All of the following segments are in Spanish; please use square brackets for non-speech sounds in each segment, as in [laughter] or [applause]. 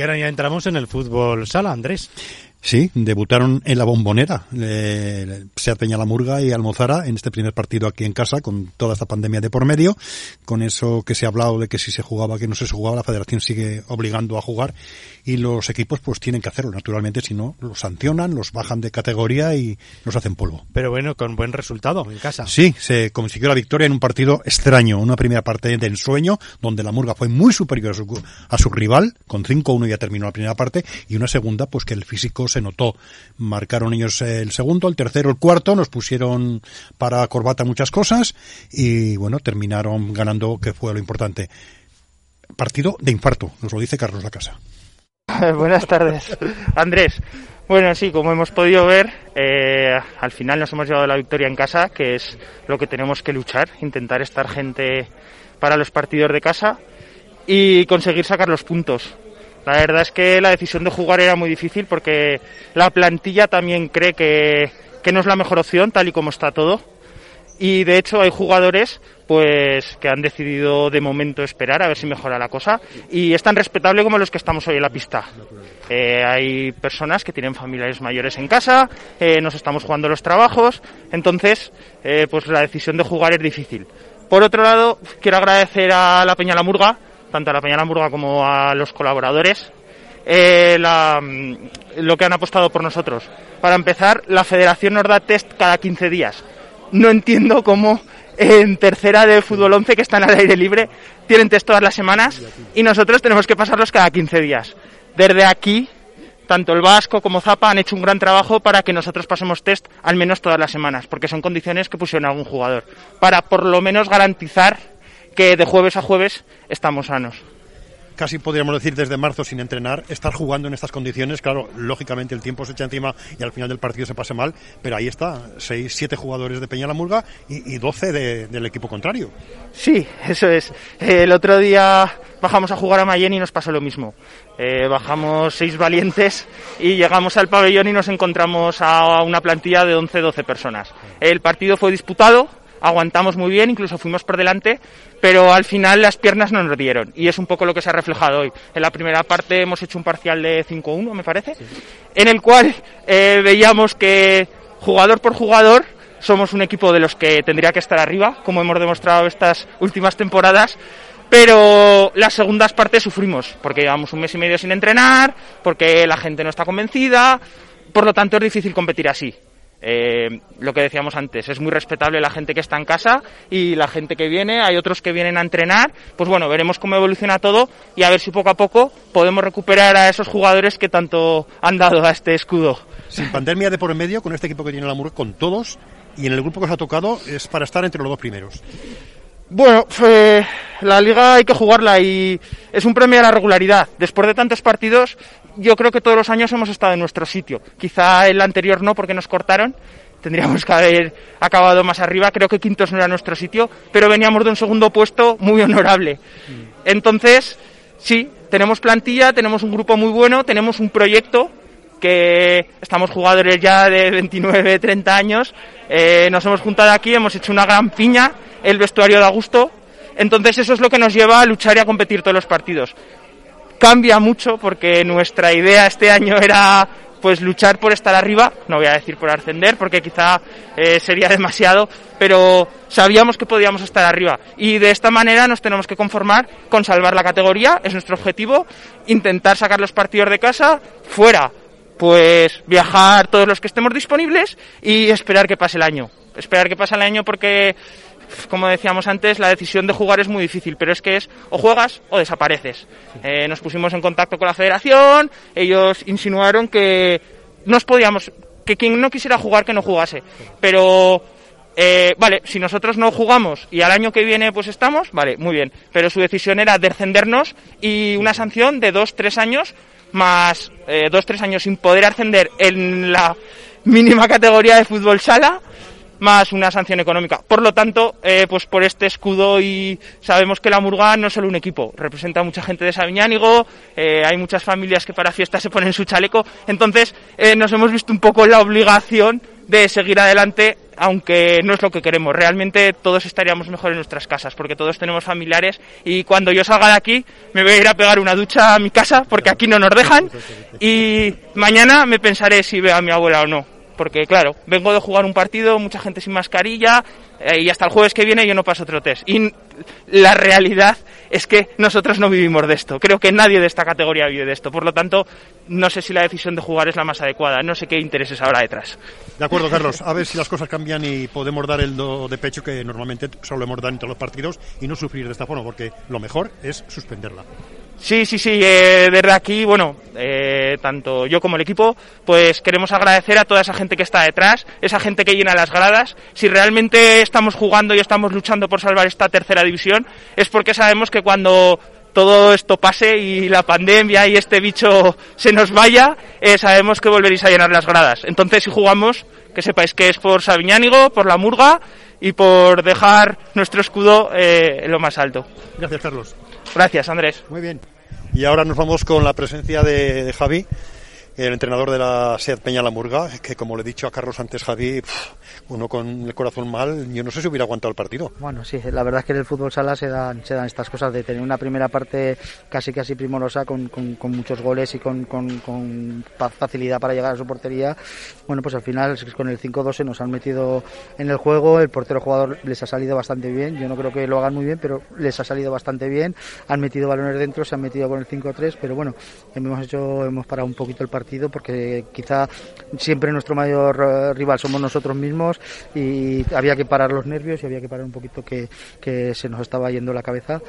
Y ahora ya entramos en el fútbol sala, Andrés. Sí, debutaron en la bombonera, eh, Seat la Murga y Almozara en este primer partido aquí en casa con toda esta pandemia de por medio, con eso que se ha hablado de que si se jugaba, que no se jugaba, la federación sigue obligando a jugar y los equipos pues tienen que hacerlo, naturalmente, si no, los sancionan, los bajan de categoría y los hacen polvo. Pero bueno, con buen resultado en casa. Sí, se consiguió la victoria en un partido extraño, una primera parte de ensueño, donde la Murga fue muy superior a su, a su rival, con 5-1 ya terminó la primera parte, y una segunda, pues que el físico se notó. Marcaron ellos el segundo, el tercero, el cuarto, nos pusieron para corbata muchas cosas y bueno, terminaron ganando, que fue lo importante. Partido de infarto, nos lo dice Carlos La Casa. [laughs] Buenas tardes, Andrés. Bueno, sí, como hemos podido ver, eh, al final nos hemos llevado la victoria en casa, que es lo que tenemos que luchar, intentar estar gente para los partidos de casa y conseguir sacar los puntos. La verdad es que la decisión de jugar era muy difícil porque la plantilla también cree que, que no es la mejor opción, tal y como está todo. Y de hecho hay jugadores pues que han decidido de momento esperar a ver si mejora la cosa y es tan respetable como los que estamos hoy en la pista. Eh, hay personas que tienen familiares mayores en casa, eh, nos estamos jugando los trabajos, entonces eh, pues la decisión de jugar es difícil. Por otro lado, quiero agradecer a la Peña La Murga tanto a la Peña Hamburga como a los colaboradores, eh, la, mm, lo que han apostado por nosotros. Para empezar, la federación nos da test cada 15 días. No entiendo cómo en tercera de fútbol 11, que están al aire libre, tienen test todas las semanas y nosotros tenemos que pasarlos cada 15 días. Desde aquí, tanto el Vasco como Zapa han hecho un gran trabajo para que nosotros pasemos test al menos todas las semanas, porque son condiciones que pusieron algún jugador, para por lo menos garantizar que de jueves a jueves estamos sanos. Casi podríamos decir desde marzo sin entrenar, estar jugando en estas condiciones, claro, lógicamente el tiempo se echa encima y al final del partido se pase mal, pero ahí está, seis, siete jugadores de Peña la Murga y, 12 de, del equipo contrario. Sí, eso es. El otro día bajamos a jugar a Mayen y nos pasó lo mismo. Eh, bajamos seis valientes y llegamos al pabellón y nos encontramos a una plantilla de 11-12 personas. El partido fue disputado, aguantamos muy bien, incluso fuimos por delante, pero al final las piernas no nos dieron y es un poco lo que se ha reflejado hoy. En la primera parte hemos hecho un parcial de 5-1, me parece, en el cual eh, veíamos que jugador por jugador somos un equipo de los que tendría que estar arriba, como hemos demostrado estas últimas temporadas, pero las segundas partes sufrimos, porque llevamos un mes y medio sin entrenar, porque la gente no está convencida, por lo tanto es difícil competir así. Eh, lo que decíamos antes, es muy respetable la gente que está en casa y la gente que viene, hay otros que vienen a entrenar, pues bueno, veremos cómo evoluciona todo y a ver si poco a poco podemos recuperar a esos jugadores que tanto han dado a este escudo. Sin pandemia de por medio, con este equipo que tiene la Murga, con todos, y en el grupo que os ha tocado es para estar entre los dos primeros. Bueno, eh, la liga hay que jugarla y es un premio a la regularidad. Después de tantos partidos, yo creo que todos los años hemos estado en nuestro sitio. Quizá el anterior no, porque nos cortaron. Tendríamos que haber acabado más arriba. Creo que quintos no era nuestro sitio, pero veníamos de un segundo puesto muy honorable. Entonces, sí, tenemos plantilla, tenemos un grupo muy bueno, tenemos un proyecto que estamos jugadores ya de 29, 30 años. Eh, nos hemos juntado aquí, hemos hecho una gran piña el vestuario da gusto. Entonces eso es lo que nos lleva a luchar y a competir todos los partidos. Cambia mucho porque nuestra idea este año era pues luchar por estar arriba, no voy a decir por ascender porque quizá eh, sería demasiado, pero sabíamos que podíamos estar arriba y de esta manera nos tenemos que conformar con salvar la categoría, es nuestro objetivo, intentar sacar los partidos de casa fuera, pues viajar todos los que estemos disponibles y esperar que pase el año. Esperar que pase el año porque como decíamos antes, la decisión de jugar es muy difícil, pero es que es o juegas o desapareces. Eh, nos pusimos en contacto con la federación, ellos insinuaron que nos podíamos, que quien no quisiera jugar que no jugase, pero eh, vale, si nosotros no jugamos y al año que viene pues estamos, vale, muy bien, pero su decisión era descendernos y una sanción de dos, tres años más eh, dos, tres años sin poder ascender en la mínima categoría de fútbol sala más una sanción económica. Por lo tanto, eh, pues por este escudo y sabemos que la Murga no es solo un equipo, representa a mucha gente de Sabiñánigo, eh, hay muchas familias que para fiestas se ponen su chaleco, entonces eh, nos hemos visto un poco la obligación de seguir adelante aunque no es lo que queremos. Realmente todos estaríamos mejor en nuestras casas, porque todos tenemos familiares y cuando yo salga de aquí me voy a ir a pegar una ducha a mi casa, porque aquí no nos dejan, y mañana me pensaré si veo a mi abuela o no. Porque claro, vengo de jugar un partido, mucha gente sin mascarilla, eh, y hasta el jueves que viene yo no paso otro test. Y la realidad es que nosotros no vivimos de esto. Creo que nadie de esta categoría vive de esto. Por lo tanto, no sé si la decisión de jugar es la más adecuada. No sé qué intereses habrá detrás. De acuerdo, Carlos. A ver si las cosas cambian y podemos dar el do de pecho que normalmente solemos dar entre los partidos y no sufrir de esta forma, porque lo mejor es suspenderla. Sí, sí, sí, eh, desde aquí, bueno, eh, tanto yo como el equipo, pues queremos agradecer a toda esa gente que está detrás, esa gente que llena las gradas. Si realmente estamos jugando y estamos luchando por salvar esta tercera división, es porque sabemos que cuando todo esto pase y la pandemia y este bicho se nos vaya, eh, sabemos que volveréis a llenar las gradas. Entonces, si jugamos, que sepáis que es por Sabiñánigo, por la Murga y por dejar nuestro escudo eh, en lo más alto. Gracias, Carlos. Gracias, Andrés. Muy bien. Y ahora nos vamos con la presencia de, de Javi, el entrenador de la SEAT Peña La Murga, que como le he dicho a Carlos antes, Javi, pff, uno con el corazón mal, yo no sé si hubiera aguantado el partido. Bueno, sí, la verdad es que en el fútbol sala se dan, se dan estas cosas de tener una primera parte casi casi primorosa con, con, con muchos goles y con, con, facilidad para llegar a su portería. Bueno, pues al final con el 5-2 se nos han metido en el juego, el portero jugador les ha salido bastante bien, yo no creo que lo hagan muy bien, pero les ha salido bastante bien, han metido balones dentro, se han metido con el 5-3, pero bueno, hemos hecho, hemos parado un poquito el partido porque quizá siempre nuestro mayor eh, rival somos nosotros mismos y había que parar los nervios y había que parar un poquito que, que se nos estaba yendo la cabeza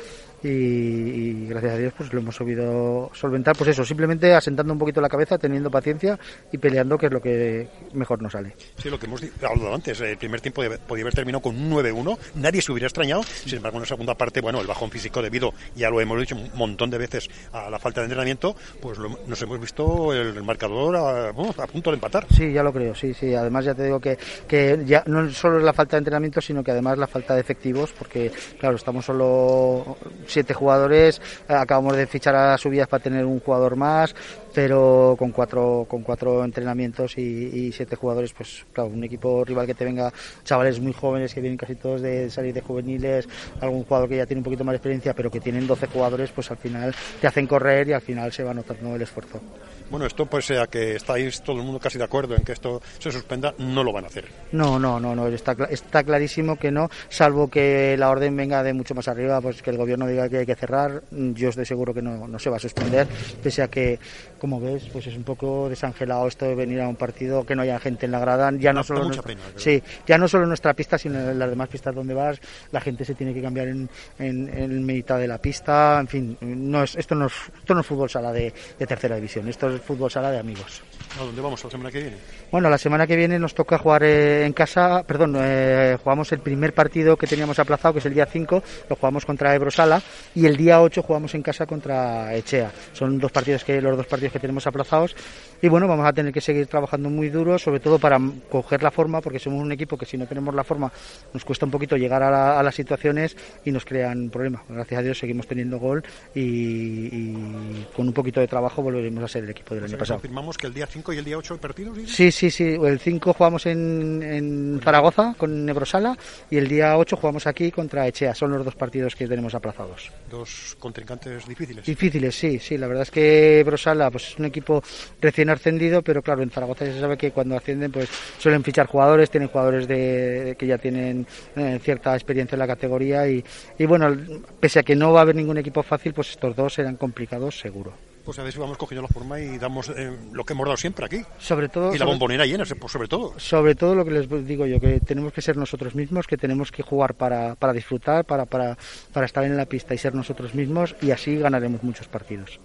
y, y, gracias a Dios pues lo hemos sabido solventar. Pues eso simplemente asentando un poquito la cabeza teniendo paciencia y peleando que es lo que mejor nos sale. Sí lo que hemos hablado antes el primer tiempo podía haber terminado con un 9-1 nadie se hubiera extrañado. Sin embargo en la segunda parte bueno el bajón físico debido ya lo hemos dicho un montón de veces a la falta de entrenamiento pues lo, nos hemos visto el, marcador a, bueno, a, punto de empatar. Sí ya lo creo sí sí. Además ya te digo que, que ya no solo es la falta de entrenamiento sino que además la falta de efectivos porque claro estamos solo siete jugadores, acabamos de fichar a subidas para tener un jugador más, pero con cuatro, con cuatro entrenamientos y, y, siete jugadores, pues claro, un equipo rival que te venga chavales muy jóvenes que vienen casi todos de salir de juveniles, algún jugador que ya tiene un poquito más de experiencia, pero que tienen 12 jugadores, pues al final te hacen correr y al final se va notando el esfuerzo. Bueno, esto pues sea que estáis todo el mundo casi de acuerdo en que esto se suspenda, no lo van a hacer. No, no, no, no, está, está clarísimo que no, salvo que la orden venga de mucho más arriba, pues que el gobierno diga que hay que cerrar, yo estoy seguro que no, no se va a suspender, pese a que, como ves, pues es un poco desangelado esto de venir a un partido que no haya gente en la grada, ya no, solo da nuestra, pena, sí, ya no solo en nuestra pista, sino en las demás pistas donde vas, la gente se tiene que cambiar en, en, en mitad de la pista, en fin, no es, esto no es, esto no es fútbol sala de, de tercera división, esto es fútbol sala de amigos. ¿A dónde vamos la semana que viene? Bueno, la semana que viene nos toca jugar eh, en casa, perdón, eh, jugamos el primer partido que teníamos aplazado, que es el día 5, lo jugamos contra Ebrosala y el día 8 jugamos en casa contra Echea. Son dos partidos que los dos partidos que tenemos aplazados y bueno, vamos a tener que seguir trabajando muy duro, sobre todo para coger la forma, porque somos un equipo que si no tenemos la forma nos cuesta un poquito llegar a, la, a las situaciones y nos crean problemas. Gracias a Dios seguimos teniendo gol y, y, con un poquito de trabajo volveremos a ser el equipo del o sea, año pasado. Confirmamos que el día 5 y el día 8 hay partidos. ¿sí? sí, sí, sí. El 5 jugamos en, en Zaragoza con Nebrosala y el día 8 jugamos aquí contra Echea. Son los dos partidos que tenemos aplazados. Dos contrincantes difíciles. Difíciles, sí, sí. La verdad es que Brosala pues, es un equipo recién ascendido, pero claro, en Zaragoza ya se sabe que cuando ascienden pues suelen fichar jugadores, tienen jugadores de, que ya tienen eh, cierta experiencia en la categoría y, y bueno, pese a que no va a haber ningún equipo fácil, pues estos dos serán complicados seguro pues a ver si vamos cogiendo la forma y damos eh, lo que hemos dado siempre aquí. Sobre todo. Y la sobre, bombonera llena, sobre todo. Sobre todo lo que les digo yo, que tenemos que ser nosotros mismos, que tenemos que jugar para, para disfrutar, para, para, para estar en la pista y ser nosotros mismos, y así ganaremos muchos partidos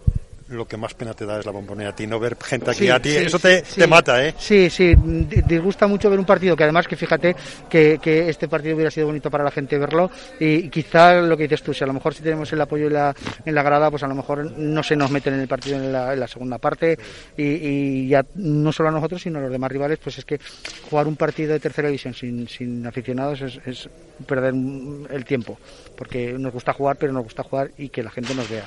lo que más pena te da es la bombonera a ti, no ver gente aquí sí, a ti, sí, eso te, sí, te, mata, ¿eh? Sí, sí, disgusta mucho ver un partido que además que fíjate que, que, este partido hubiera sido bonito para la gente verlo y quizá lo que dices tú, si a lo mejor si tenemos el apoyo en la, en la grada, pues a lo mejor no se nos meten en el partido en la, en la segunda parte y, y, ya no solo a nosotros sino a los demás rivales, pues es que jugar un partido de tercera división sin, sin aficionados es, es perder el tiempo, porque nos gusta jugar, pero nos gusta jugar y que la gente nos vea.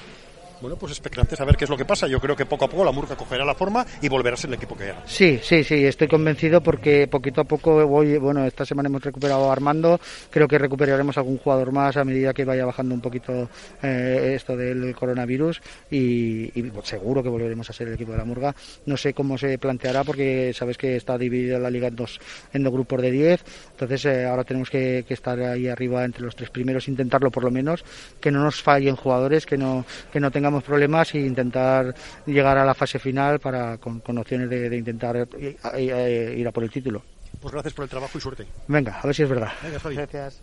Bueno, pues expectantes a ver qué es lo que pasa. Yo creo que poco a poco la Murcia cogerá la forma y volverá a ser el equipo que era. Sí, sí, sí, estoy convencido porque poquito a poco voy, bueno, esta semana hemos recuperado Armando, creo que recuperaremos algún jugador más a medida que vaya bajando un poquito eh, esto del coronavirus y, y seguro que volveremos a ser el equipo de la Murga. No sé cómo se planteará porque sabes que está dividida la liga en dos, en dos grupos de 10, entonces eh, ahora tenemos que, que estar ahí arriba entre los tres primeros, intentarlo por lo menos, que no nos fallen jugadores, que no, que no tengamos problemas e intentar llegar a la fase final para con, con opciones de, de intentar ir, ir a por el título. Pues gracias por el trabajo y suerte. Venga, a ver si es verdad. Venga, Javi. Gracias.